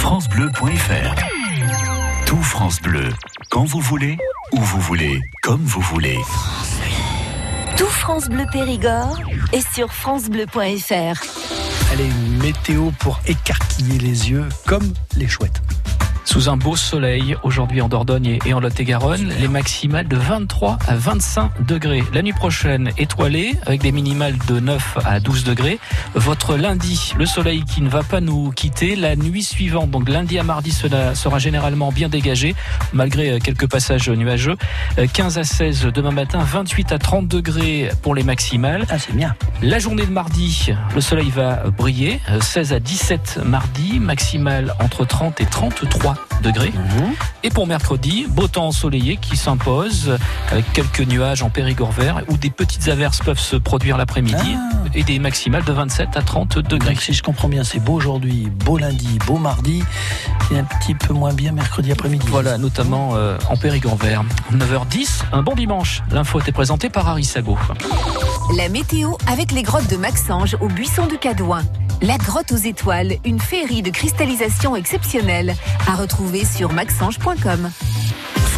francebleu.fr Tout France Bleu, quand vous voulez, où vous voulez, comme vous voulez. Tout France Bleu Périgord est sur francebleu.fr. Allez, une météo pour écarquiller les yeux comme les chouettes. Sous un beau soleil, aujourd'hui en Dordogne et en Lot-et-Garonne, les maximales de 23 à 25 degrés. La nuit prochaine, étoilée, avec des minimales de 9 à 12 degrés. Votre lundi, le soleil qui ne va pas nous quitter. La nuit suivante, donc lundi à mardi, cela sera généralement bien dégagé, malgré quelques passages nuageux. 15 à 16 demain matin, 28 à 30 degrés pour les maximales. Ah, c'est bien. La journée de mardi, le soleil va briller. 16 à 17 mardi, maximale entre 30 et 33 degrés. Mhm. Et pour mercredi, beau temps ensoleillé qui s'impose avec quelques nuages en Périgord vert où des petites averses peuvent se produire l'après-midi Ah. et des maximales de 27 à 30 degrés. Donc, si je comprends bien, c'est beau aujourd'hui, beau lundi, beau mardi, et un petit peu moins bien mercredi après-midi. Voilà, notamment euh, en Périgord vert. 9h10, un bon dimanche. L'info était présentée par Harry Sago. La météo avec les grottes de Maxange au buisson de Cadouin. La grotte aux étoiles, une féerie de cristallisation exceptionnelle. À retrouver sur maxange.com.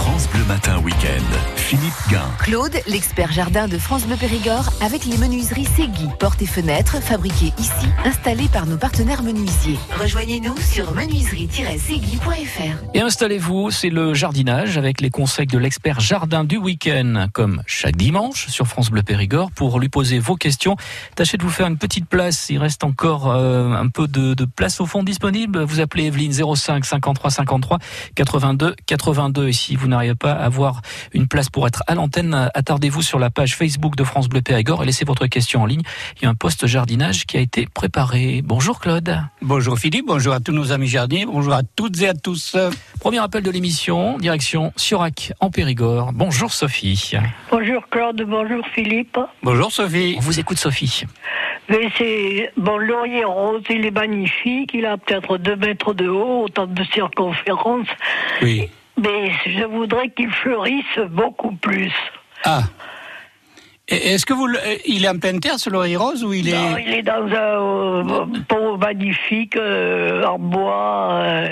France Bleu Matin Week-end, Philippe Guin. Claude, l'expert jardin de France Bleu Périgord, avec les menuiseries Segui, portes et fenêtres fabriquées ici, installées par nos partenaires menuisiers. Rejoignez-nous sur menuiserie-segui.fr. Et installez-vous, c'est le jardinage avec les conseils de l'expert jardin du week-end, comme chaque dimanche sur France Bleu Périgord. Pour lui poser vos questions, tâchez de vous faire une petite place. Il reste encore euh, un peu de, de place au fond disponible. Vous appelez Evelyne 05 53 53 82 82. Et si vous n'arrivez pas à avoir une place pour être à l'antenne, attardez-vous sur la page Facebook de France Bleu Périgord et laissez votre question en ligne. Il y a un poste jardinage qui a été préparé. Bonjour Claude. Bonjour Philippe, bonjour à tous nos amis jardiniers, bonjour à toutes et à tous. Premier appel de l'émission, direction Surac en Périgord. Bonjour Sophie. Bonjour Claude, bonjour Philippe. Bonjour Sophie. On vous écoute Sophie. Mais c'est bon laurier rose, il est magnifique, il a peut-être deux mètres de haut, autant de circonférence. Oui. Mais je voudrais qu'il fleurisse beaucoup plus. Ah. Est-ce que vous, le- euh, il est en pleine terre ce laurier rose ou il est Non, il est dans un euh, pot magnifique euh, en bois. euh,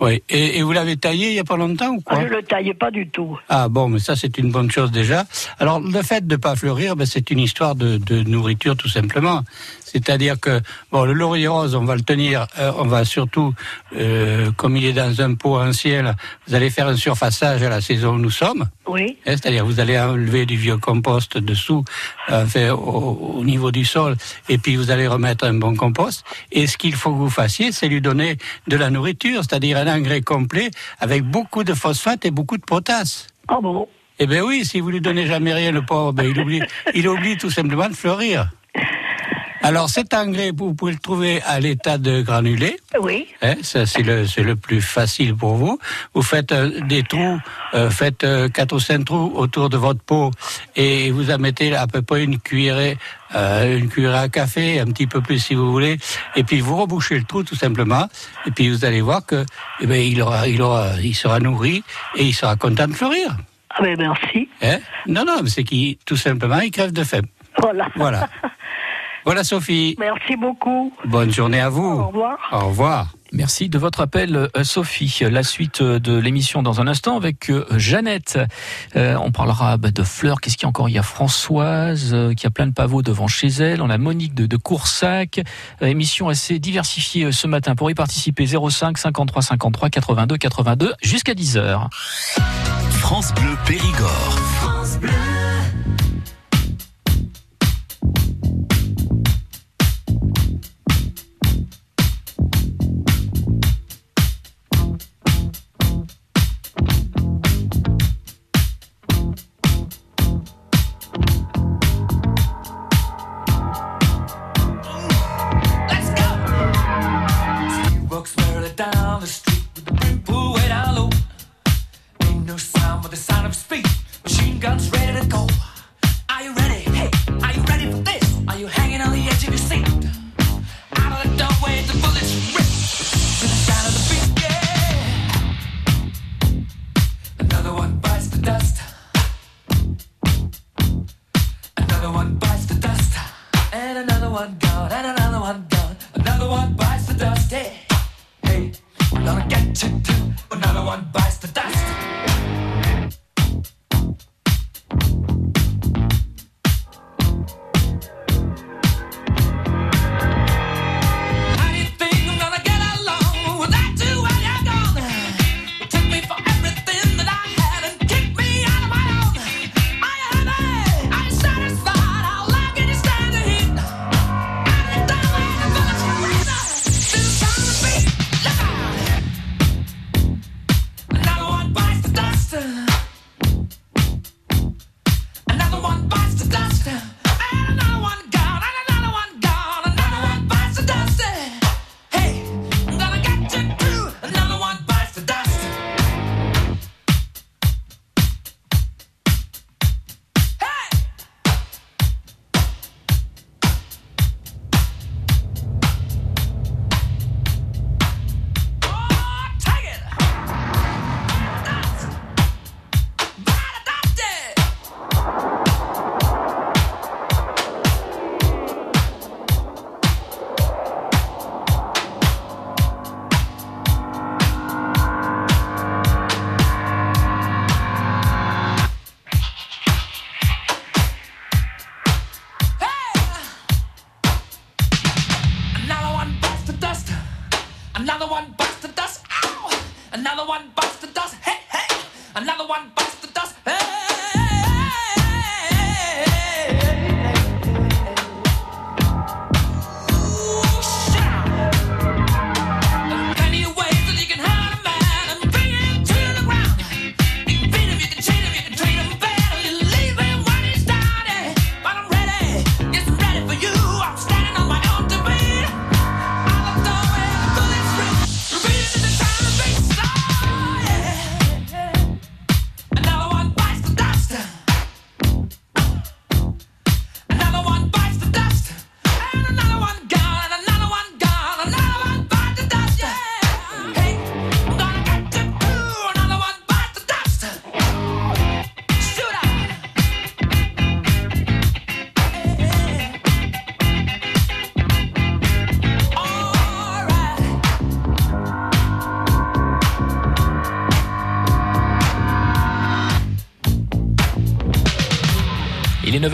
Oui. Et, et vous l'avez taillé il y a pas longtemps ou quoi je le taille pas du tout. Ah bon, mais ça c'est une bonne chose déjà. Alors le fait de pas fleurir, ben, c'est une histoire de, de nourriture tout simplement. C'est-à-dire que bon, le laurier rose, on va le tenir, euh, on va surtout, euh, comme il est dans un pot en ciel, vous allez faire un surfaçage à la saison où nous sommes. Oui. Hein, C'est-à-dire vous allez enlever du vieux compost dessous, euh, fait, au, au niveau du sol, et puis vous allez remettre un bon compost. Et ce qu'il faut que vous fassiez, c'est lui donner de la nourriture, c'est-à-dire un engrais complet avec beaucoup de phosphate et beaucoup de potasse. Ah bon? Eh bien oui, si vous lui donnez jamais rien, le pauvre, ben, il oublie, il oublie tout simplement de fleurir. Alors cet engrais, vous pouvez le trouver à l'état de granulé. Oui. Hein, ça c'est le c'est le plus facile pour vous. Vous faites euh, des trous, euh, faites euh, quatre ou cinq trous autour de votre pot et vous en mettez à peu près une cuillerée euh, une cuillerée à café, un petit peu plus si vous voulez, et puis vous rebouchez le trou tout simplement, et puis vous allez voir que eh ben, il aura il aura il sera nourri et il sera content de fleurir. Ah ben merci. Hein? Non non, c'est qu'il tout simplement il crève de faim. Voilà. Voilà. Voilà Sophie. Merci beaucoup. Bonne journée à vous. Au revoir. Au revoir. Merci de votre appel, euh, Sophie. La suite euh, de l'émission dans un instant avec euh, Jeannette. Euh, on parlera bah, de fleurs. Qu'est-ce qu'il y a encore? Il y a Françoise euh, qui a plein de pavots devant chez elle. On a Monique de, de Coursac. Euh, émission assez diversifiée ce matin. Pour y participer, 05 53 53 82 82 jusqu'à 10 heures. France Bleu Périgord. Walks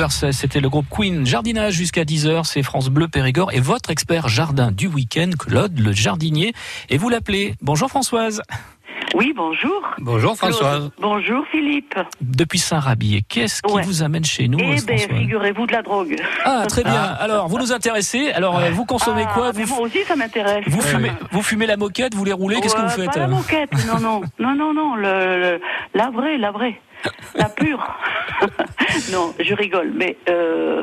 9h16, c'était le groupe Queen. Jardinage jusqu'à 10h, c'est France Bleu Périgord et votre expert jardin du week-end, Claude le jardinier. Et vous l'appelez. Bonjour Françoise. Oui, bonjour. Bonjour Françoise. Bonjour Philippe. Depuis Saint-Rabier, qu'est-ce qui Ouais. vous amène chez nous eh bien, figurez-vous de la drogue. Ah, très bien. Alors, vous nous intéressez. Alors, euh, vous consommez Ah, quoi? vous, Moi aussi, ça m'intéresse. vous, fumez, vous fumez la moquette, vous les roulez, qu'est-ce que vous faites Pas la moquette, non, non, non, non, non, le, le- la vraie, la vraie, la pure. non, je rigole, mais euh,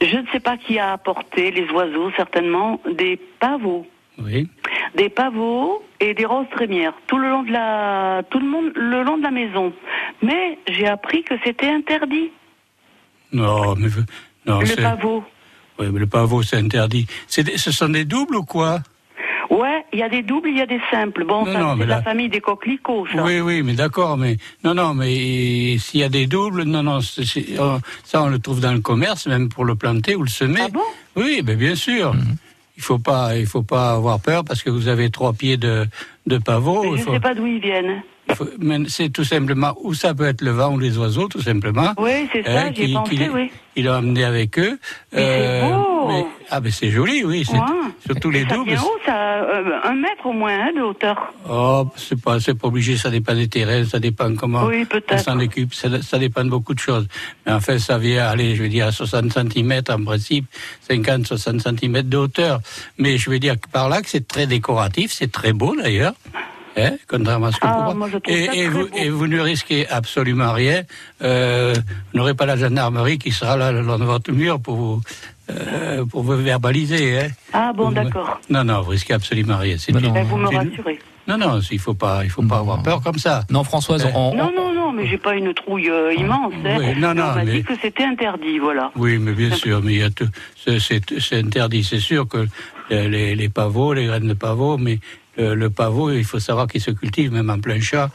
je ne sais pas qui a apporté les oiseaux, certainement des pavots, Oui. des pavots et des roses trémières tout le long de la, tout le monde, le long de la maison. Mais j'ai appris que c'était interdit, Non, mais non, le pavot. oui, mais le pavot, c'est interdit. Ce sont des doubles ou quoi? Ouais, il y a des doubles, il y a des simples. Bon, Non, ça, non, c'est la là- famille des coquelicots, ça. Oui, oui, mais d'accord, mais non, non, mais s'il y a des doubles, non, non, c'est- c'est- oh, ça on le trouve dans le commerce, même pour le planter ou le semer. Ah bon? Oui, mais bien sûr. Il faut pas, il faut pas avoir peur parce que vous avez trois pieds de de pavot. Mais je faut- ne sais pas d'où ils viennent. Il c'est tout simplement où ça peut être le vent ou les oiseaux, tout simplement. Oui, c'est ça, Hein, j'y ai qui- pensé, qui- oui. Il a emmené avec eux. Mais beau. mais- ah, ben c'est joli, oui. c'est- Ouais. Surtout les ça doubles. vient haut, ça, euh, un mètre au moins hein, de hauteur. Oh, c'est pas, c'est pas obligé, ça dépend des terrains, ça dépend comment Oui, on s'en occupe, ça, ça dépend de beaucoup de choses. Mais en fait, ça vient, allez, je vais dire à 60 cm en principe, 50, 60 cm de hauteur. Mais je vais dire que par là que c'est très décoratif, c'est très beau d'ailleurs. Hein, contrairement à ce que Ah, vous moi, je trouve et, et vous, et vous ne risquez absolument rien. Euh, vous n'aurez pas la gendarmerie qui sera là le long de votre mur pour vous, euh, pour vous verbaliser. Hein. Ah bon, Vous- d'accord. Non, non, vous risquez absolument rien. C'est une- non. Ben, vous me rassurez. non, non, il faut pas, il faut pas Non. avoir peur comme ça. Non, Françoise, Ouais. on, Non, non, non, mais j'ai pas une trouille euh, immense. Hein. Oui, non, non, on m'a mais- dit que c'était interdit, voilà. Oui, mais bien sûr, mais il y a tout, c'est, interdit. C'est sûr que les, pavots, les graines de pavot, mais le, le pavot, il faut savoir qu'il se cultive même en plein champ.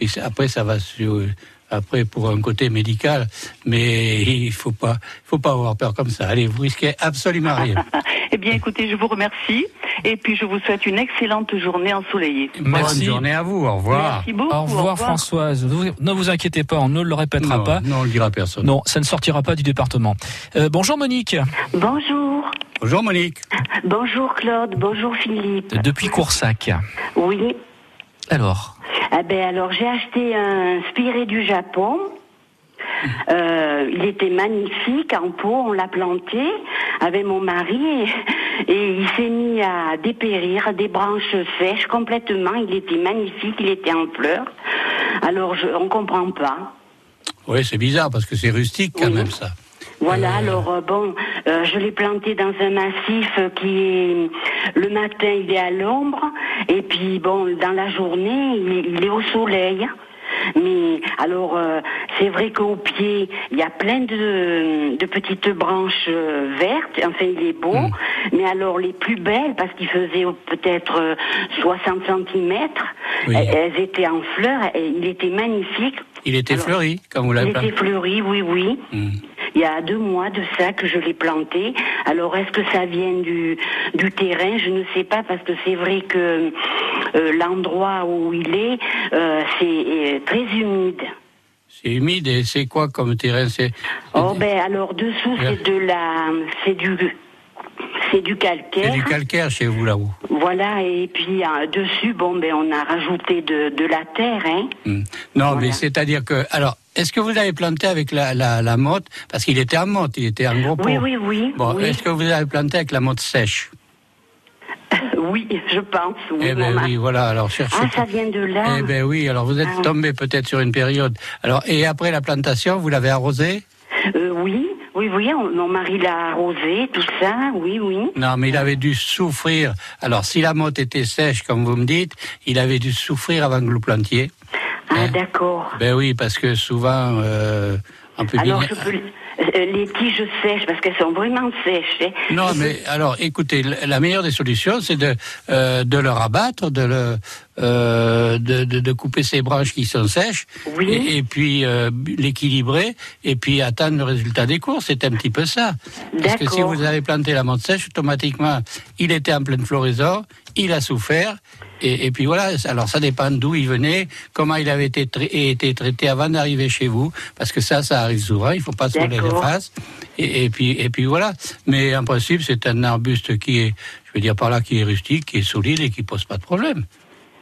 Et puis après, ça va sur, après pour un côté médical, mais il faut pas, il faut pas avoir peur comme ça. Allez, vous risquez absolument rien. Eh bien, écoutez, je vous remercie. Et puis je vous souhaite une excellente journée ensoleillée. Merci. Bonne journée à vous. Au revoir. Merci beaucoup. Au revoir, Françoise. Vous- ne vous inquiétez pas, on ne le répétera Non, pas. non, on le dira à personne. Non, ça ne sortira pas du département. Euh, bonjour Monique, Bonjour. Bonjour Monique. Bonjour Claude. Bonjour Philippe. depuis Coursac. Oui. Alors, Ah ben alors j'ai acheté un spiret du Japon. Euh, il était magnifique en pot, on l'a planté avec mon mari et, et il s'est mis à dépérir des branches sèches complètement. Il était magnifique, il était en fleurs. Alors je, on comprend pas. Oui, c'est bizarre parce que c'est rustique quand Oui. même ça. Voilà, alors euh, bon, euh, je l'ai planté dans un massif euh, qui est le matin il est à l'ombre et puis bon dans la journée il, il est au soleil. Mais alors euh, c'est vrai qu'au pied il y a plein de, de petites branches euh, vertes. Enfin il est beau, mais alors les plus belles parce qu'il faisait peut-être euh, 60 centimètres, Oui. elles, elles étaient en fleurs et il était magnifique. Il était Alors, fleuri, comme vous Il l'avez était planté. fleuri, oui, oui. Hmm. Il y a deux mois de ça que je l'ai planté. Alors est-ce que ça vient du, du terrain? Je ne sais pas parce que c'est vrai que euh, l'endroit où il est, euh, c'est euh, très humide. C'est humide et c'est quoi comme terrain? C'est Oh ben alors dessous c'est de la, c'est du, c'est du c'est calcaire. du calcaire chez vous là-haut. Voilà et puis euh, dessus bon ben on a rajouté de, de la terre, hein. Hmm. Non, Voilà. mais c'est-à-dire que. Alors, est-ce que vous avez planté avec la, la, la motte? Parce qu'il était en motte, il était en gros pot. Oui oui oui. Bon, oui. est-ce que vous avez planté avec la motte sèche? Oui, je pense. Oui, Eh ben oui, voilà. Alors cherchez. Ah ça vient de là. Eh ben oui. Alors vous êtes Ah. tombé peut-être sur une période. Alors et après la plantation, vous l'avez arrosé Euh, oui, oui, oui, on- mon mari l'a arrosé, tout ça, oui, oui. Non, mais il avait dû souffrir. Alors si la motte était sèche, comme vous me dites, il avait dû souffrir avant que vous plantiez. Ah, Hein d'accord. Ben oui, parce que souvent, euh, en public. Alors, je peux. euh, les tiges sèches, parce qu'elles sont vraiment sèches. hein. Non, mais alors, écoutez, la meilleure des solutions, c'est de euh, de le rabattre, de le euh, de, de, de couper ces branches qui sont sèches, Oui. et, et puis euh, l'équilibrer, et puis attendre le résultat des cours. C'est un petit peu ça. Parce que si vous avez planté la menthe sèche, automatiquement, il était en pleine floraison, il a souffert. Et, et puis voilà, alors ça dépend d'où il venait, comment il avait été, été traité avant d'arriver chez vous, parce que ça, ça arrive souvent, il faut pas se voler les faces. Et, et puis, et puis voilà. Mais en principe, c'est un arbuste qui est, je veux dire par là, qui est rustique, qui est solide et qui pose pas de problème.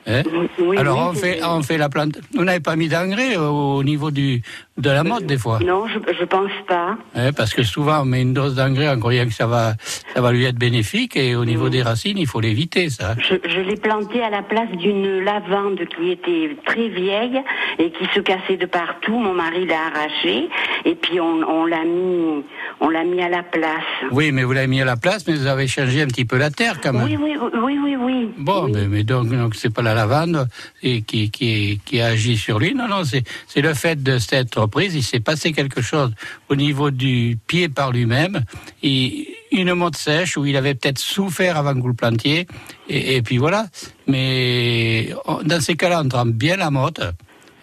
Hein Oui, Alors oui, on fait, on fait la plante. Vous n'avez pas mis d'engrais au niveau du de la mode des fois, Non, je, je pense pas. Hein, parce que souvent on met une dose d'engrais en croyant que ça va, ça va lui être bénéfique et au Mm. niveau des racines, il faut l'éviter ça. Je, je l'ai planté à la place d'une lavande qui était très vieille et qui se cassait de partout. Mon mari l'a arraché et puis on, on l'a mis, on l'a mis à la place. Oui, mais vous l'avez mis à la place, mais vous avez changé un petit peu la terre quand même. Oui, oui, oui, oui, oui. Bon, Oui. mais, mais donc, donc c'est pas la lavande et qui, qui, qui agit sur lui. Non, non, c'est c'est le fait de cette Il s'est passé quelque chose au niveau du pied par lui-même. Et une motte sèche où il avait peut-être souffert avant que vous le plantiez. Et, et puis voilà. Mais on- dans ces cas-là, on trempe bien la motte.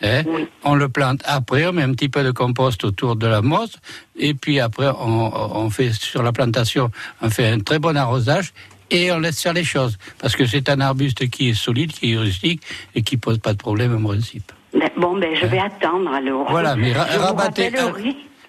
hein. Oui. On le plante après, on met un petit peu de compost autour de la motte, et puis après on, on fait sur la plantation, on fait un très bon arrosage et on laisse faire les choses. Parce que c'est un arbuste qui est solide, qui est rustique et qui pose pas de problème en principe. Ben, Bon, ben je vais attendre alors. Voilà, mais ra- rabattez-.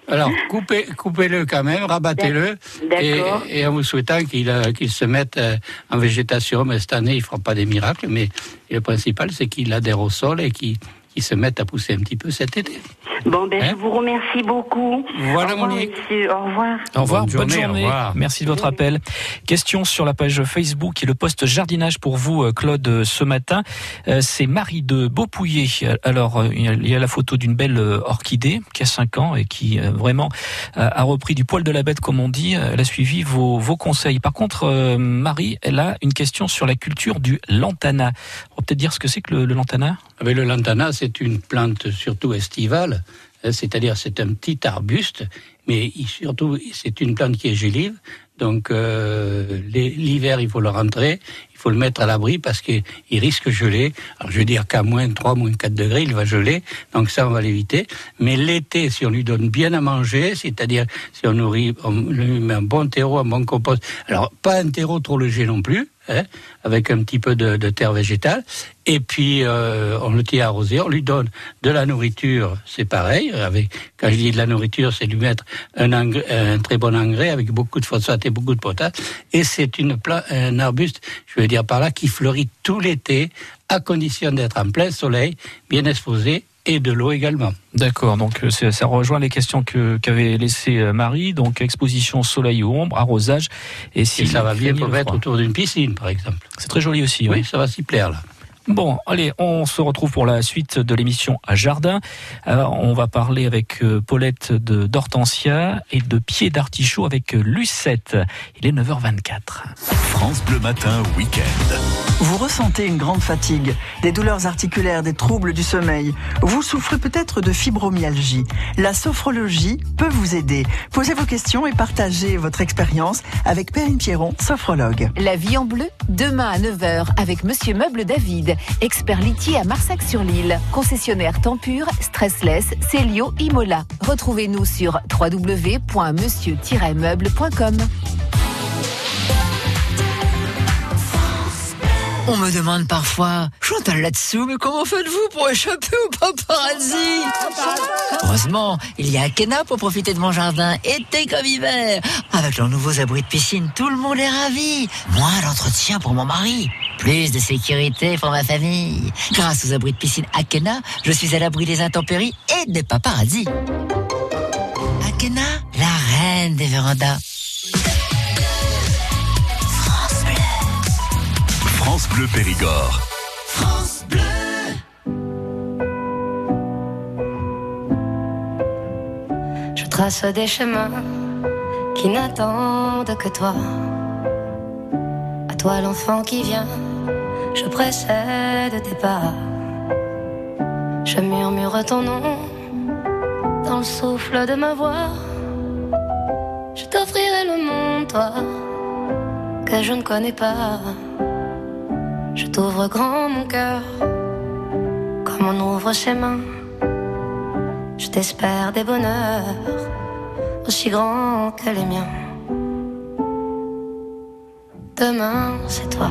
Alors, coupez, coupez-le quand même, rabattez-le, et, D'accord. et en vous souhaitant qu'il euh, qu'il se mette euh, en végétation. Mais cette année, il ne fera pas des miracles, mais le principal, c'est qu'il adhère au sol et qu'il qu'il se mette à pousser un petit peu cet été. Bon, ben Hein je vous remercie beaucoup. Voilà, Au revoir, Monique. monsieur. Au revoir. Au revoir, Bonne bonne journée, journée. au revoir. Merci de votre appel. Question sur la page Facebook et le poste jardinage pour vous, euh, Claude, euh, ce matin. Euh, C'est Marie de Beaupouillet. Alors, il y a la photo d'une belle orchidée qui a 5 ans et qui vraiment a repris du poil de la bête, comme on dit. Elle a suivi vos, vos conseils. Par contre, Marie, elle a une question sur la culture du lantana. On va peut-être dire ce que c'est que le, le lantana? Ah le lantana, c'est une plante surtout estivale, hein, c'est-à-dire c'est un petit arbuste, mais surtout c'est une plante qui est gélive, Donc euh, l'hiver, il faut le rentrer, il faut le mettre à l'abri parce qu'il il risque de geler. Alors je veux dire qu'à moins 3, moins 4 degrés, il va geler. Donc ça, on va l'éviter. Mais l'été, si on lui donne bien à manger, c'est-à-dire si on nourrit, on lui met un bon terreau, un bon compost. Alors pas un terreau trop léger non plus. hein, avec un petit peu de terre végétale, et puis euh, on le tient arrosé, on lui donne de la nourriture, c'est pareil. Avec, quand je dis de la nourriture, c'est lui mettre un, engrais- un très bon engrais avec beaucoup de phosphate et beaucoup de potasse. Et c'est une pla- un arbuste, je veux dire par là, qui fleurit tout l'été, à condition d'être en plein soleil, bien exposé, et de l'eau également. D'accord, donc euh, ça rejoint les questions que qu'avait laissé euh, Marie, donc exposition soleil ou ombre, arrosage, et si Et ça va bien pour mettre autour d'une piscine, par exemple. C'est très joli aussi, oui. Oui, ça va s'y plaire là. Bon, allez, on se retrouve pour la suite de l'émission à Jardin. Alors, on va parler avec euh, Paulette de d'Hortensia et de Pied d'Artichaut avec euh, Lucette. Il est 9h24. France Bleu Matin Week-end. Vous ressentez une grande fatigue, des douleurs articulaires, des troubles du sommeil. Vous souffrez peut-être de fibromyalgie. La sophrologie peut vous aider. Posez vos questions et partagez votre expérience avec Perrine Pierron, sophrologue. La vie en bleu, demain à 9h avec Monsieur Meuble David, expert litier à Marsac-sur-Lille, concessionnaire Tempur, Stressless, Célio, Imola. Retrouvez-nous sur www.monsieur-meuble.com. On me demande parfois, Chantal là-dessous, mais comment faites-vous pour échapper au paparazzi? Heureusement, il y a Akena pour profiter de mon jardin, été comme hiver. Avec leurs nouveaux abris de piscine, tout le monde est ravi. Moins d'entretien pour mon mari. Plus de sécurité pour ma famille. Grâce aux abris de piscine Akena, je suis à l'abri des intempéries et des paparazzis. Akena, la reine des vérandas. France Bleu Périgord. Je trace des chemins qui n'attendent que toi. À toi l'enfant qui vient, je précède tes pas. Je murmure ton nom dans le souffle de ma voix. Je t'offrirai le monde, toi, que je ne connais pas. Je t'ouvre grand mon cœur, comme on ouvre ses mains. Je t'espère des bonheurs aussi grands que les miens. Demain, c'est toi.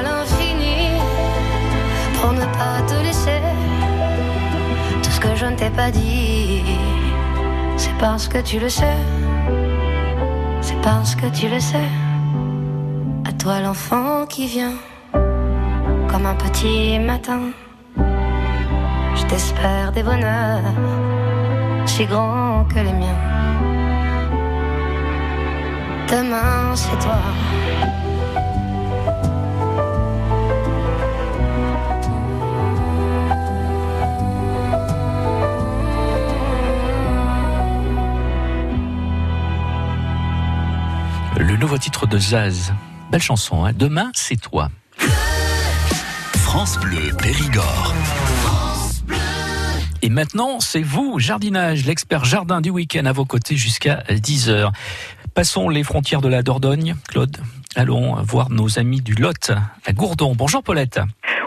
Pas dit, c'est parce que tu le sais. C'est parce que tu le sais. À toi l'enfant qui vient comme un petit matin. Je t'espère des bonheurs si grands que les miens. Demain, c'est toi. Le nouveau titre de Zaz. Belle chanson, hein Demain, c'est toi. France Bleu Périgord. Et maintenant, c'est vous, jardinage, l'expert jardin du week-end à vos côtés jusqu'à 10h. Passons les frontières de la Dordogne, Claude. Allons voir nos amis du Lot à Gourdon. Bonjour Paulette.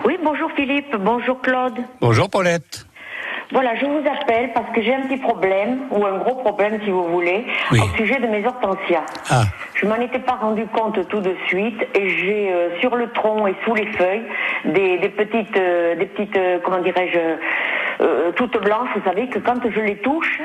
Oui, bonjour Philippe, bonjour Claude. Bonjour Paulette. Voilà, je vous appelle parce que j'ai un petit problème, ou un gros problème si vous voulez, Oui. au sujet de mes hortensias. Ah. Je m'en étais pas rendu compte tout de suite et j'ai euh, sur le tronc et sous les feuilles des, des petites, euh, des petites, euh, comment dirais-je, euh, toutes blanches. Vous savez que quand je les touche,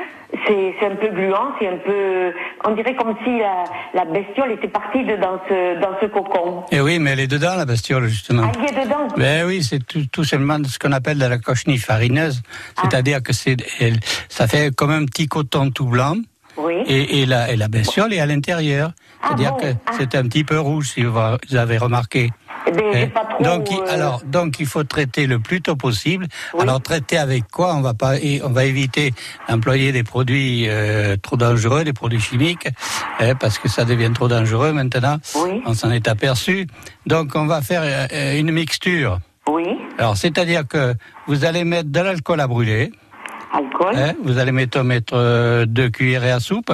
c'est c'est un peu gluant, c'est un peu, on dirait comme si la, la bestiole était partie de, dans ce dans ce cocon. Eh oui, mais elle est dedans, la bestiole, justement. Ah, il est dedans. Ben oui, c'est tout, tout simplement ce qu'on appelle de la cochenille farineuse. C'est-à-dire que c'est, elle- ça fait comme un petit coton tout blanc. Oui. Et, et, la, et la bestiole est à l'intérieur. Ah C'est-à-dire bon que Ah. c'est un petit peu rouge, si vous vous avez remarqué. Eh ben, Hein pas trop, donc, il, euh, alors, donc, il faut traiter le plus tôt possible. Alors, traiter avec quoi? On va pas, on va éviter d'employer des produits euh, trop dangereux, des produits chimiques, hein, parce que ça devient trop dangereux maintenant. On s'en est aperçu. Donc, on va faire euh, une mixture. Oui. Alors, c'est-à-dire que vous allez mettre de l'alcool à brûler. Alcool. Hein, vous allez mettre, mettre deux cuillerées à soupe.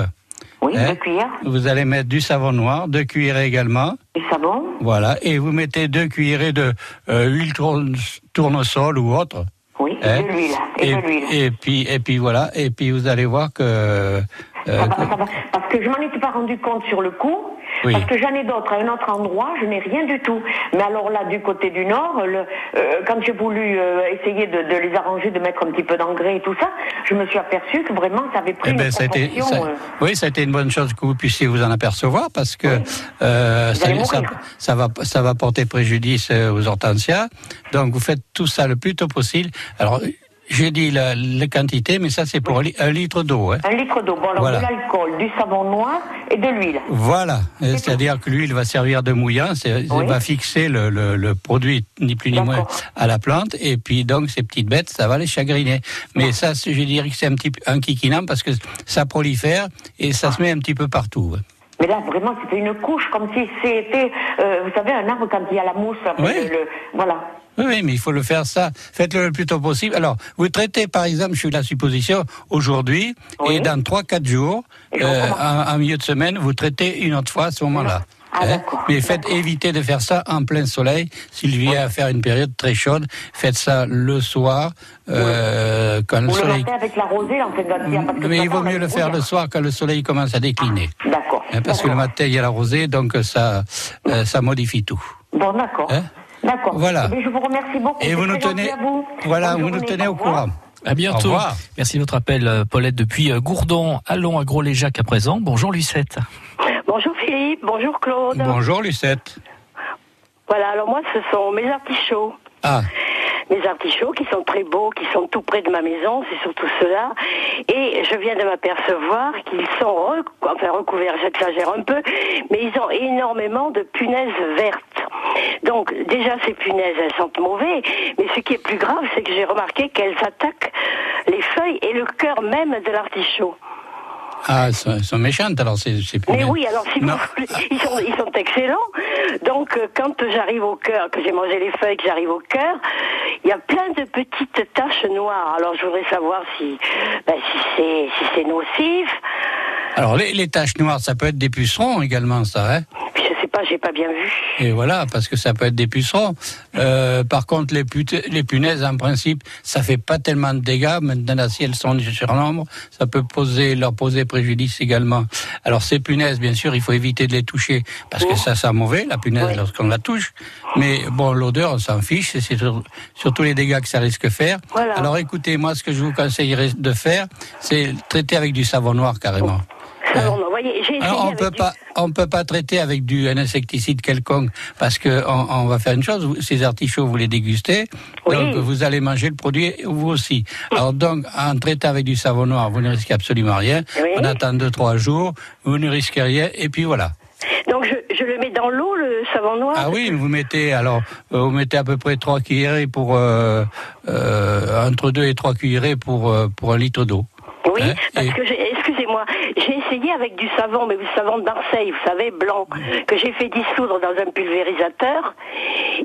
Oui, Hein? deux cuillères. Vous allez mettre du savon noir, deux cuillerées également. Du savon. Voilà, et vous mettez deux cuillerées de euh, huile tourne- tournesol ou autre. Oui, et Hein? de l'huile. Et, et puis et puis voilà, et puis vous allez voir que euh, Ça va, ça va. Parce que je m'en étais pas rendu compte sur le coup. Oui. Parce que j'en ai d'autres à un autre endroit, je n'ai rien du tout. Mais alors là, du côté du nord, le, euh, quand j'ai voulu euh, essayer de, de les arranger, de mettre un petit peu d'engrais et tout ça, je me suis aperçu que vraiment ça avait pris eh une ben, ça a été- ça- euh, oui, ça a été une bonne chose que vous puissiez vous en apercevoir parce que euh, ça, va ça va porter préjudice euh, aux hortensias. Donc vous faites tout ça le plus tôt possible. Alors j'ai dit la, la quantité, mais ça c'est pour un li- un litre d'eau. Hein. Un litre d'eau, bon, alors Voilà. de l'alcool, du savon noir et de l'huile. Voilà, c'est-à-dire que l'huile va servir de mouillant, Oui. va fixer le, le- le produit ni plus ni moins à la plante, et puis donc ces petites bêtes, ça va les chagriner. Mais ça, je dirais que c'est un petit un kikinam parce que ça prolifère et ça se met un petit peu partout. Mais là, vraiment, c'était une couche, comme si c'était, euh, vous savez, un arbre quand il y a la mousse. Oui. le- voilà. Oui, mais il faut le faire ça. Faites-le le plus tôt possible. Alors, vous traitez, par exemple, je suis la supposition, aujourd'hui, et dans 3-4 jours, euh, en, en milieu de semaine, vous traitez une autre fois à ce moment-là. Ah, Hein mais faites éviter de faire ça en plein soleil. S'il vient à faire une période très chaude, faites ça le soir, euh, quand le Ou le soleil. avec la rosée, en fait, parce que Mais il vaut mieux le faire le soir quand le soleil commence à décliner. D'accord. Hein, parce que le matin, il y a la rosée, donc ça, euh, ça modifie tout. Bon, d'accord. Hein D'accord. Voilà. Eh bien, je vous remercie beaucoup. Et vous nous tenez, vous. voilà, Bonne vous nous tenez au courant. À bientôt. Au revoir. Merci de votre appel, euh, Paulette, depuis euh, Gourdon. Allons à Gros-Léjac à présent. Bonjour, Lucette. Bonjour Philippe, bonjour Claude. Bonjour Lucette. Voilà, alors moi ce sont mes artichauts. Ah, Mes artichauts qui sont très beaux, qui sont tout près de ma maison, c'est surtout cela. Et je viens de m'apercevoir qu'ils sont enfin, recouverts, j'exagère un peu, mais ils ont énormément de punaises vertes. Donc déjà ces punaises, elles sentent mauvais, mais ce qui est plus grave, c'est que j'ai remarqué qu'elles attaquent les feuilles et le cœur même de l'artichaut. ah, elles sont, méchantes alors c'est c'est plus Mais oui, alors si vous ils sont, ils sont excellents. Donc euh, quand j'arrive au cœur, que j'ai mangé les feuilles, que j'arrive au cœur, il y a plein de petites taches noires. Alors je voudrais savoir si, ben, si c'est si nocif. Alors les, les taches noires, ça peut être des pucerons également, ça. Hein? J'ai pas bien vu. Et voilà, parce que ça peut être des pucerons. Euh, par contre, les, punaises, en principe, ça fait pas tellement de dégâts. Maintenant, si elles sont sur l'ombre, ça peut poser, leur poser préjudice également. Alors ces punaises, bien sûr, il faut éviter de les toucher parce que ça sent mauvais, la punaise, lorsqu'on la touche. Mais bon, l'odeur, on s'en fiche. C'est sur- surtout les dégâts que ça risque de faire. Voilà. Alors écoutez, moi, ce que je vous conseillerais de faire, c'est traiter avec du savon noir carrément. Alors, vous voyez, j'ai essayé Alors, on peut du- pas, on peut pas traiter avec du un insecticide quelconque parce que on, on va faire une chose. Ces artichauts, vous les dégustez, donc vous allez manger le produit vous aussi. Alors donc, en traitant avec du savon noir, vous ne risquez absolument rien. On attend deux trois jours, vous ne risquez rien, et puis voilà. Donc je, je le mets dans l'eau, le savon noir. Ah oui, vous mettez alors, euh, vous mettez à peu près trois cuillerées pour euh, euh, entre deux et trois cuillerées pour euh, pour un litre d'eau. Oui, Hein, parce et- que j'ai, j'ai essayé avec du savon, mais du savon de Marseille, vous savez, blanc, que j'ai fait dissoudre dans un pulvérisateur,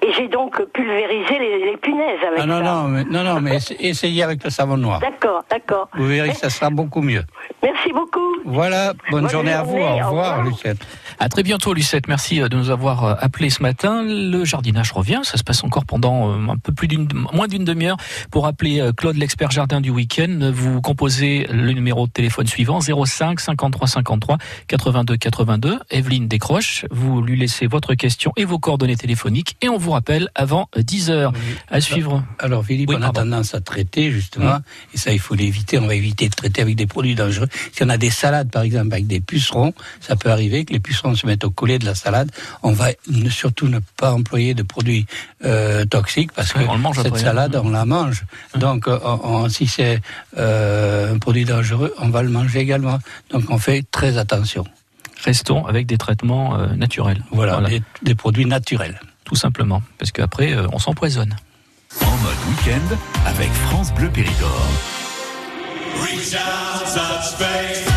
et j'ai donc pulvérisé les, les punaises avec Ah non ça. non mais, non non mais essa- essayez avec le savon noir. D'accord, d'accord. Vous verrez que ça sera beaucoup mieux. Merci beaucoup. Voilà, bonne, Bonne journée, à vous. Au au revoir, revoir. Lucette. À très bientôt, Lucette. Merci euh, de nous avoir euh, appelé ce matin. Le jardinage revient. Ça se passe encore pendant euh, un peu plus d'une, moins d'une demi-heure. Pour appeler Claude, l'expert jardin du week-end, vous composez le numéro de téléphone suivant 05 53 53 82 82. Evelyne décroche. Vous lui laissez votre question et vos coordonnées téléphoniques et on vous rappelle avant 10 heures. À suivre. Alors, Philippe, Oui, on a tendance à traiter, justement, et ça, il faut l'éviter. On va éviter de traiter avec des produits dangereux. Si on a des salades, par exemple, avec des pucerons, ça peut arriver que les pucerons se mettent au collet de la salade. On va surtout ne pas employer de produits euh, toxiques parce que on mange cette après, hein. salade, on la mange. Donc, euh, on- on- si c'est euh, un produit dangereux, on va le manger également. Donc, on fait très attention. Restons avec des traitements euh, naturels. Voilà, Des, des produits naturels. Tout simplement. Parce qu'après, euh, on s'empoisonne. En mode week-end avec France Bleu Périgord. Reach out,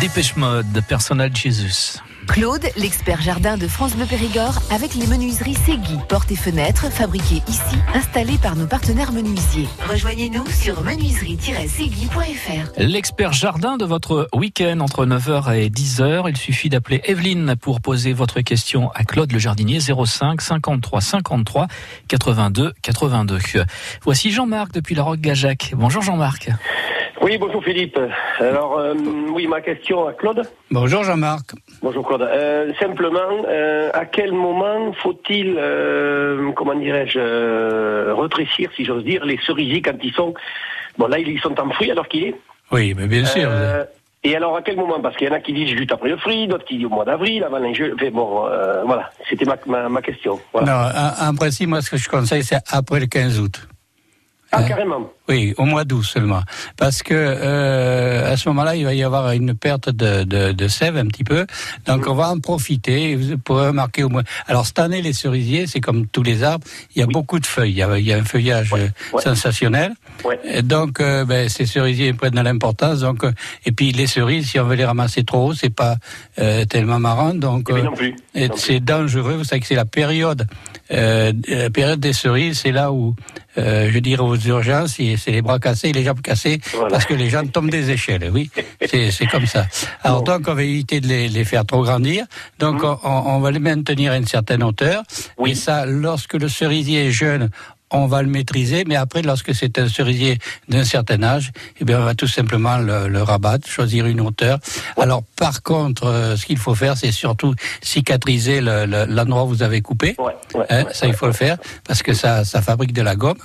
Dépêche mode, personnel Jesus. Claude, l'expert jardin de France Bleu Périgord, avec les menuiseries Segui, portes et fenêtres fabriquées ici, installées par nos partenaires menuisiers. Rejoignez-nous sur menuiserie-segui.fr. L'expert jardin de votre week-end entre 9h et 10h. Il suffit d'appeler Evelyne pour poser votre question à Claude le jardinier 05 53 53 82 82. Voici Jean-Marc depuis la Roque Gajac. Bonjour Jean-Marc. Oui, bonjour Philippe. Alors, euh, oui, ma question à Claude. Bonjour Jean-Marc. Bonjour Claude. Euh, simplement, euh, à quel moment faut-il, euh, comment dirais-je, euh, rétrécir, si j'ose dire, les cerisiers quand ils sont, bon là ils sont en fruits alors qu'il est. Oui, mais bien sûr. Euh, et alors à quel moment? Parce qu'il y en a qui disent juste après le fruit, d'autres qui disent au mois d'avril, avant les jeux. Bon, euh, voilà, c'était ma, ma, ma question. Voilà. Non, en, en principe, moi, ce que je conseille, c'est après le 15 août. Ah, carrément. Oui, au mois d'août seulement. Parce que euh, à ce moment-là, il va y avoir une perte de, de, de sève un petit peu. Donc on va en profiter. Vous pourrez remarquer au moins. Alors cette année, les cerisiers, c'est comme tous les arbres, il y a beaucoup de feuilles. Il y a, il y a un feuillage euh, sensationnel. Et donc euh, ben, ces cerisiers prennent de l'importance. Donc euh, et puis les cerises, si on veut les ramasser trop haut, c'est pas euh, tellement marrant. Donc euh, et c'est dangereux. Vous savez que c'est la période. Euh, la période des cerises, c'est là où, euh, je dirais aux urgences, c'est les bras cassés, les jambes cassées, parce que les gens tombent des échelles. Oui, c'est c'est comme ça. Alors donc on va éviter de les, les faire trop grandir. Donc on, on va les maintenir à une certaine hauteur. Et ça, lorsque le cerisier est jeune, on va le maîtriser, mais après, lorsque c'est un cerisier d'un certain âge, eh bien, on va tout simplement le, le rabattre, choisir une hauteur. Alors, par contre, euh, ce qu'il faut faire, c'est surtout cicatriser le- le- l'endroit où vous avez coupé. Hein, ça, il faut le faire, parce que ça, ça fabrique de la gomme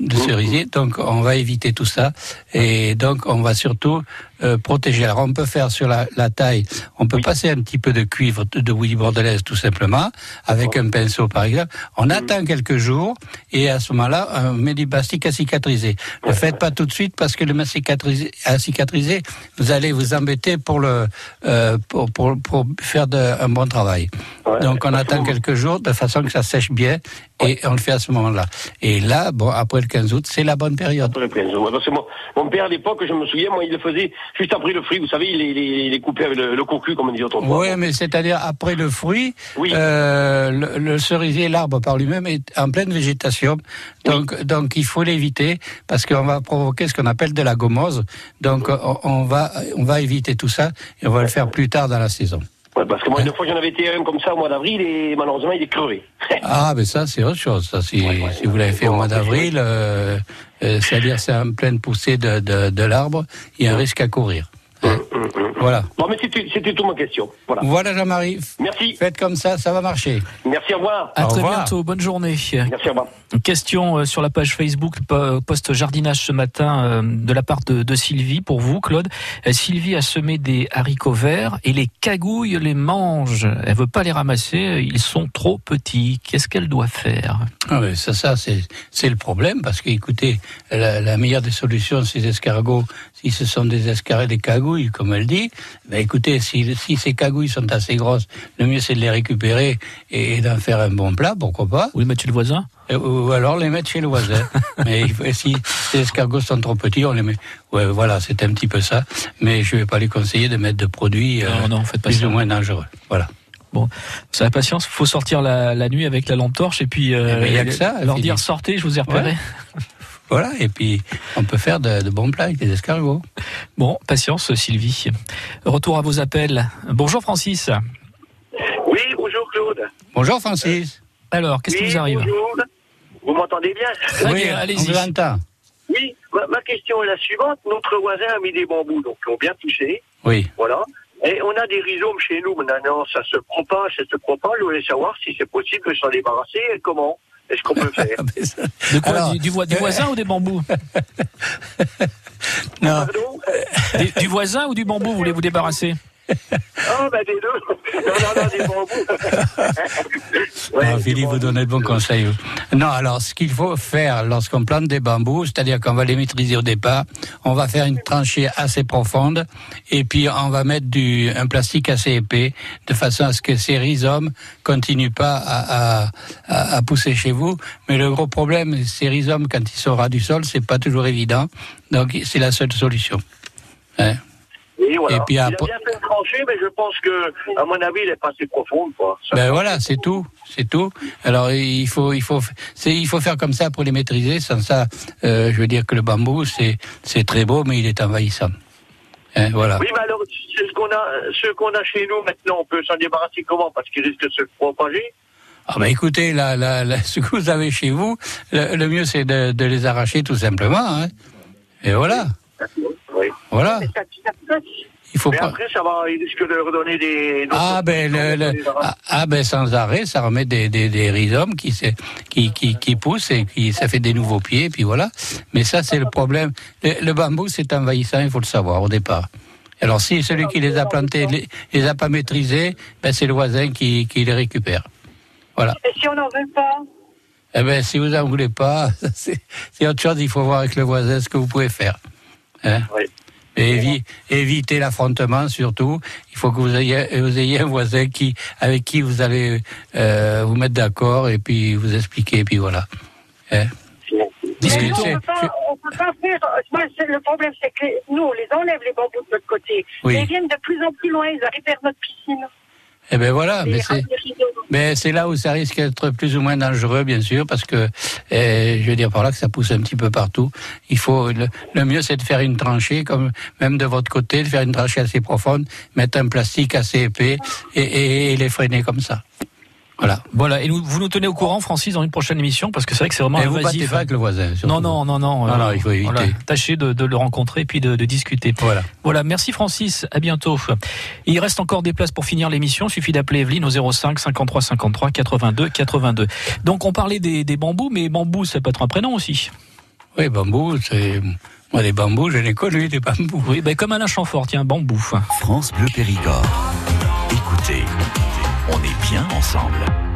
de cerisier, donc on va éviter tout ça et donc on va surtout euh, protéger. Alors on peut faire sur la, la taille, on peut passer un petit peu de cuivre de, bouillie bordelaise tout simplement avec un pinceau par exemple. On attend quelques jours et à ce moment-là on met du mastic à cicatriser. Ne faites pas tout de suite parce que le mastic à cicatriser, vous allez vous embêter pour le euh, pour, pour, pour faire de, un bon travail. Donc on attend quelques jours de façon que ça sèche bien et on le fait à ce moment-là. Et là, bon, après le 15 août, c'est la bonne période. Après le 15 août. Parce que mon, mon père à l'époque, je me souviens, moi il le faisait juste après le fruit. Vous savez, il les coupait avec le, le cocu, comme on dit autrefois. Oui, mais c'est-à-dire après le fruit, euh, le, le cerisier, l'arbre par lui-même est en pleine végétation, donc donc il faut l'éviter parce qu'on va provoquer ce qu'on appelle de la gomose. Donc on, on va on va éviter tout ça et on va le faire plus tard dans la saison. Ouais, parce que moi, une fois, j'en avais été un comme ça au mois d'avril et malheureusement, il est crevé. Ah, mais ça c'est autre chose. Ça, si, si vous l'avez fait au mois d'avril, euh, euh, c'est-à-dire c'est en pleine poussée de, de, de l'arbre, il y a un risque à courir. Voilà. Bon, mais c'était toute ma question. Voilà. Voilà Jean-Marie. Merci. Faites comme ça, ça va marcher. Merci, au revoir. À très bientôt, bonne journée. Merci, au revoir. Question euh, sur la page Facebook, po- post jardinage ce matin euh, de la part de, de Sylvie pour vous, Claude. Euh, Sylvie a semé des haricots verts et les cagouilles les mangent. Elle veut pas les ramasser, ils sont trop petits. Qu'est-ce qu'elle doit faire? Ah ouais, ça, ça c'est, c'est le problème, parce que, écoutez, la, la meilleure des solutions, ces escargots, si ce sont des escargots, des cagouilles, comme elle dit, ben écoutez, si, si ces cagouilles sont assez grosses, le mieux c'est de les récupérer et, et d'en faire un bon plat, pourquoi pas Ou les mettre chez le voisin Euh, Ou alors les mettre chez le voisin. Mais il si les escargots sont trop petits, on les met. Ouais, voilà, c'est un petit peu ça. Mais je vais pas les conseiller de mettre de produits euh, Non, non, faites pas plus ça. ou moins dangereux. Voilà. Bon, ça la patience, faut sortir la, la nuit avec la lampe torche et puis euh, Eh ben, y a que ça, leur dire sortez, je vous ai repéré. Ouais. Voilà, et puis on peut faire de, de bons plats avec des escargots. Bon, patience Sylvie. Retour à vos appels. Bonjour Francis. Oui, bonjour Claude. Bonjour Francis. Alors, qu'est-ce qui Oui, vous arrive bonjour. Vous m'entendez bien Très bien, allez-y. Oui, ma, ma question est la suivante. Notre voisin a mis des bambous, donc qui ont bien poussé. Oui. Voilà. Et on a des rhizomes chez nous. Maintenant, ça se propage, ça se propage. Je voulais savoir si c'est possible de s'en débarrasser et comment. Est-ce qu'on peut faire? De quoi? Du, du du voisin ou des bambous? Non. Des- Du voisin ou du bambou, vous voulez vous débarrasser? Ah, ben des deux. Non, non, non, des bambous. Ah, Philippe, vous donnez de bons conseils. Non, alors ce qu'il faut faire lorsqu'on plante des bambous, c'est-à-dire qu'on va les maîtriser au départ, on va faire une tranchée assez profonde et puis on va mettre du, un plastique assez épais de façon à ce que ces rhizomes continuent pas à, à, à- à pousser chez vous. Mais le gros problème, ces rhizomes, quand ils sont ras du sol, c'est pas toujours évident. Donc c'est la seule solution. Hein Et, voilà. Et puis Il a bien fait le trancher, mais je pense que, à mon avis, il est pas assez profonde, quoi. Ça- Ben voilà, c'est tout, c'est tout. Alors il faut, il faut, c'est, il faut faire comme ça pour les maîtriser. Sans ça, euh, je veux dire que le bambou, c'est, c'est très beau, mais il est envahissant. Hein, voilà. Oui, mais alors, ce qu'on a, ce qu'on a chez nous maintenant, on peut s'en débarrasser comment? Parce qu'il risque de se propager. Ah ben écoutez, là, là, là, ce que vous avez chez vous, le, le mieux c'est de, de les arracher tout simplement. Hein. Et voilà. Voilà. Il faut mais pas. après, ça va, il risque de redonner des. Ah ben, le, le- ah, ah, ben sans arrêt, ça remet des, des, des rhizomes qui, qui, qui, qui poussent et qui, ça fait des nouveaux pieds, et puis voilà. Mais ça, c'est le problème. Le, le bambou, c'est envahissant, il faut le savoir au départ. Alors si celui qui les a plantés les, les a pas maîtrisés, ben, c'est le voisin qui, qui les récupère. Voilà. Et si on n'en veut pas? Eh ben, si vous en voulez pas, c'est autre chose. Il faut voir avec le voisin ce que vous pouvez faire. Hein Et évi- éviter l'affrontement surtout. Il faut que vous ayez, vous ayez un voisin qui, avec qui vous allez euh, vous mettre d'accord et puis vous expliquer. Et puis voilà. Hein? On peut on peut pas faire. Moi, le problème, c'est que les- nous, on les enlève les bambous de notre côté. Oui. Ils viennent de plus en plus loin. Ils arrivent vers notre piscine. Eh ben voilà, mais c'est. Mais là où ça risque d'être plus ou moins dangereux, bien sûr, parce que euh, je veux dire par là que ça pousse un petit peu partout. Il faut le, le mieux, c'est de faire une tranchée, comme même de votre côté, de faire une tranchée assez profonde, mettre un plastique assez épais et, et- et les freiner comme ça. Voilà. Voilà, et nous, vous nous tenez au courant, Francis, dans une prochaine émission, parce que c'est vrai que c'est vraiment Et vous invasif. battez pas avec le voisin. surtout. Non, non, non, non. Non, non, il faut éviter. Tâchez de, de le rencontrer puis de, de discuter. Voilà. Voilà, merci Francis, à bientôt. Il reste encore des places pour finir l'émission, il suffit d'appeler Evelyne au 05 53 53 82 82. Donc on parlait des, des bambous, mais bambou ça peut être un prénom aussi. Oui, bambou, c'est. Moi, les bambous, je les connais, des bambous. Oui, ben comme Alain Chamfort, tiens, bambou. France Bleu Périgord. Bien ensemble.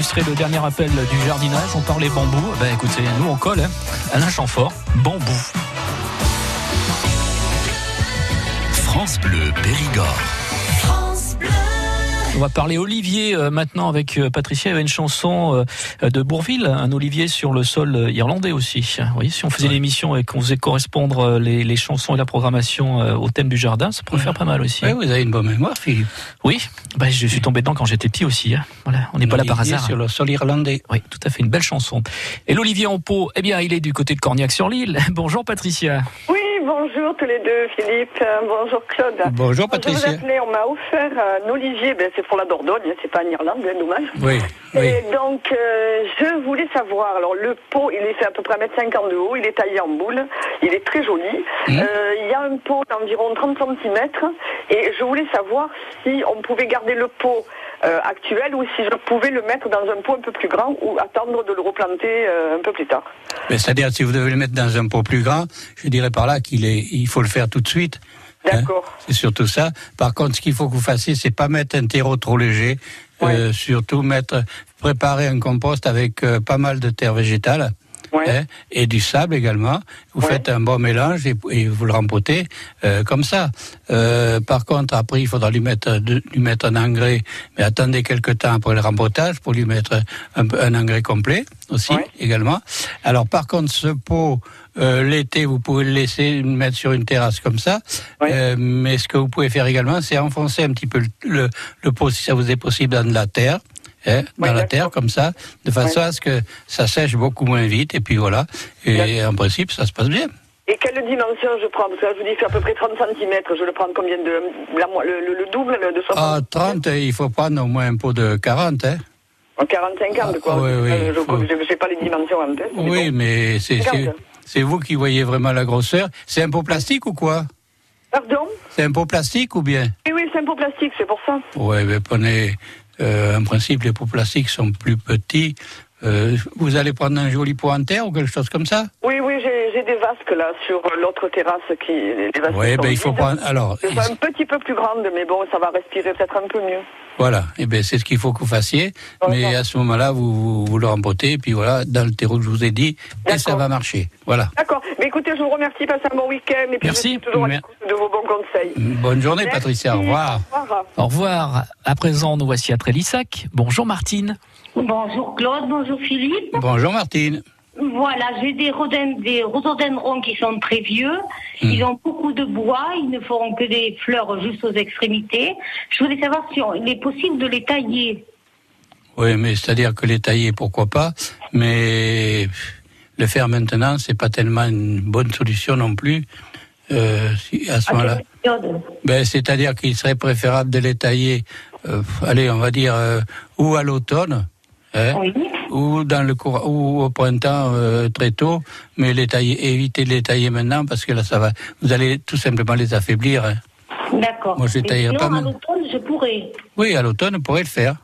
Illustrer le dernier appel du jardinage, on parlait bambou. Ben écoutez, nous on colle, hein. Alain Chamfort, bambou. France Bleu Périgord. On va parler olivier euh, maintenant avec euh, Patricia. Il y avait une chanson euh, de Bourville, un olivier sur le sol irlandais aussi. Vous voyez, si on faisait l'émission et qu'on faisait correspondre les, les chansons et la programmation euh, au thème du jardin, ça pourrait faire pas mal aussi. Oui, vous avez une bonne mémoire, Philippe. Oui, bah, je suis tombé dedans quand j'étais petit aussi. hein. Voilà, on n'est pas là par Olivier hasard. Sur le sol irlandais. Oui, tout à fait, une belle chanson. Et l'olivier en pot, eh bien, il est du côté de Cornillac-sur-Lille. Bonjour Patricia. Oui, bonjour tous les deux, Philippe. Euh, bonjour Claude. Bonjour, Patricia. Je vous appelais, on m'a offert un olivier, ben, c'est pour la Dordogne, hein, c'est pas en Irlande, bien dommage. Oui, oui. Et donc, euh, je voulais savoir, alors le pot, il est fait à peu près 1m50 de haut, il est taillé en boule, il est très joli. Mmh. Euh, il y a un pot d'environ 30 cm, et je voulais savoir si on pouvait garder le pot actuel ou si je pouvais le mettre dans un pot un peu plus grand ou attendre de le replanter euh, un peu plus tard. Mais C'est-à-dire, si vous devez le mettre dans un pot plus grand, je dirais par là qu'il est, il faut le faire tout de suite. D'accord. c'est surtout ça. Par contre, ce qu'il faut que vous fassiez, c'est pas mettre un terreau trop léger. Euh, surtout mettre, préparer un compost avec euh, pas mal de terre végétale. Hein, et du sable également. Vous faites un bon mélange et, et vous le rempotez euh, comme ça. Euh, par contre, après, il faudra lui mettre, de- lui mettre un engrais, mais attendez quelques temps après le rempotage pour lui mettre un, engrais complet aussi également. Alors, par contre, ce pot, euh, l'été, vous pouvez le laisser le mettre sur une terrasse comme ça. Mais ce que vous pouvez faire également, c'est enfoncer un petit peu le, le, le pot, si ça vous est possible, dans de la terre. Hein, dans la terre comme ça, de façon à ce que ça sèche beaucoup moins vite et puis voilà. Et en principe, ça se passe bien. Et quelle dimension je prends? Parce que là, je vous dis, c'est à peu près 30 cm. Je le prends combien de. La, le, le- le double le- de 60 À 30, il faut prendre au moins un pot de 40. Hein. En 40-50, quoi. Ah, oui, oui, Euh, je ne sais pas les dimensions en tête. Oui, bon. mais c'est c'est- 50. c'est vous qui voyez vraiment la grosseur. C'est un pot plastique ou quoi? Pardon? C'est un pot plastique ou bien? Oui, oui, c'est un pot plastique, c'est pour ça. Oui, mais prenez. Euh, en principe, les pots plastiques sont plus petits. Euh, vous allez prendre un joli pot en terre ou quelque chose comme ça Oui, oui, j'ai des vasques là sur l'autre terrasse qui. Les vasques Oui, sont ben il faut prendre. Alors, Je fais un petit peu plus grande, mais bon, ça va respirer peut-être un peu mieux. Voilà, et ben c'est ce qu'il faut que vous fassiez. Mais à ce moment-là, vous, vous, vous le rembotez, et puis voilà, dans le terreau que je vous ai dit, et ça va marcher. Voilà. D'accord. Mais écoutez, je vous remercie, passez un bon week-end. Et puis Merci. je suis toujours à Mer- l'écoute de vos bons conseils. Bonne journée, Merci. Patricia. Au revoir. Au revoir. Au revoir. À présent, nous voici à Trélissac. Bonjour Martine. Bonjour Claude, bonjour Philippe. Bonjour, Martine. Voilà, j'ai des, rhododendrons, des rhododendrons qui sont très vieux. Ils ont beaucoup de bois, ils ne feront que des fleurs juste aux extrémités. Je voulais savoir si on- il est possible de les tailler. Oui, mais c'est-à-dire que les tailler, pourquoi pas, mais le faire maintenant, c'est pas tellement une bonne solution non plus. Euh, si- à ce moment-là. Ben, c'est-à-dire qu'il serait préférable de les tailler, euh, allez, on va dire, euh, ou à l'automne, hein, ou dans le ou au printemps euh, très tôt, mais les tailler, éviter de les tailler maintenant parce que là, ça va, vous allez tout simplement les affaiblir. hein. D'accord. Moi, je les taillerai pas à l'automne, je pourrais. Oui, à l'automne, on pourrait le faire.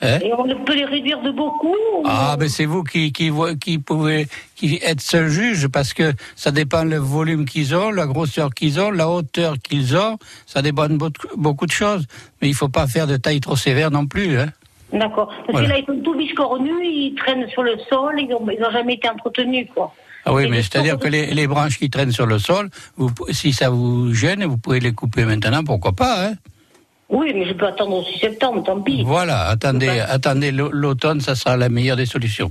Hein. Et on peut les réduire de beaucoup ou- Ah, ben c'est vous qui qui qui pouvez qui êtes seul juge parce que ça dépend le volume qu'ils ont, la grosseur qu'ils ont, la hauteur qu'ils ont, ça dépend de beaucoup- de choses. Mais il faut pas faire de taille trop sévère non plus. Hein. D'accord. Parce Voilà. que là, ils sont tout biscornus, ils traînent sur le sol, ils n'ont jamais été entretenus, quoi. Ah oui, mais c'est-à-dire que les, les branches qui traînent sur le sol, vous, si ça vous gêne, vous pouvez les couper maintenant, pourquoi pas. Hein. Oui, mais je peux attendre aussi septembre, tant pis. Voilà, attendez, attendez l'au- l'automne, ça sera la meilleure des solutions.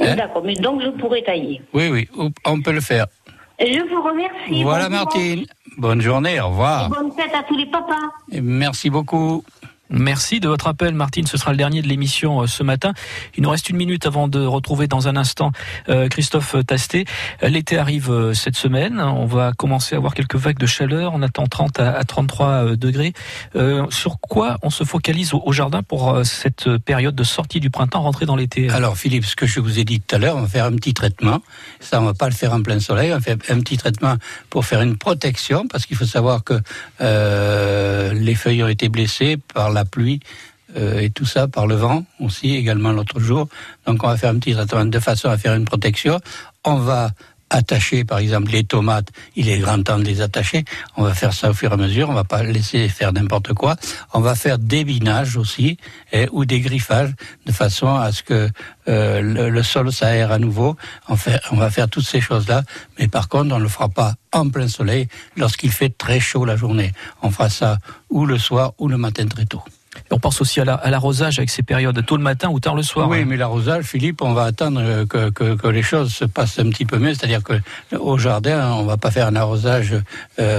Hein D'accord, mais donc je pourrais tailler. Oui, oui, on peut le faire. Je vous remercie. Voilà, Bon dimanche. Martine. Bonne journée, au revoir. Et bonne fête à tous les papas. Et merci beaucoup. Merci de votre appel, Martine. Ce sera le dernier de l'émission euh, ce matin. Il nous reste une minute avant de retrouver dans un instant euh, Christophe Tasté. Euh, L'été arrive cette semaine. On va commencer à avoir quelques vagues de chaleur. On attend 30 à, à 33 euh, degrés. Sur quoi on se focalise au, jardin pour cette période de sortie du printemps, rentrée dans l'été? Alors Philippe, ce que je vous ai dit tout à l'heure, on va faire un petit traitement. Ça, on va pas le faire en plein soleil. On fait un petit traitement pour faire une protection, parce qu'il faut savoir que euh, les feuilles ont été blessées par la pluie euh, et tout ça, par le vent aussi également l'autre jour. Donc on va faire un petit traitement de façon à faire une protection. On va attacher, par exemple, les tomates, il est grand temps de les attacher. On va faire ça au fur et à mesure. On va pas laisser faire n'importe quoi. On va faire des binages aussi ou des griffages de façon à ce que euh, le, le sol s'aère à nouveau. On, fait, on va faire toutes ces choses-là. Mais par contre, on ne le fera pas en plein soleil lorsqu'il fait très chaud la journée. On fera ça ou le soir ou le matin très tôt. Et on pense aussi à la- à l'arrosage avec ces périodes tôt le matin ou tard le soir. Oui, hein. mais l'arrosage, Philippe, on va attendre que, que, que les choses se passent un petit peu mieux. C'est-à-dire que au jardin, on va pas faire un arrosage euh,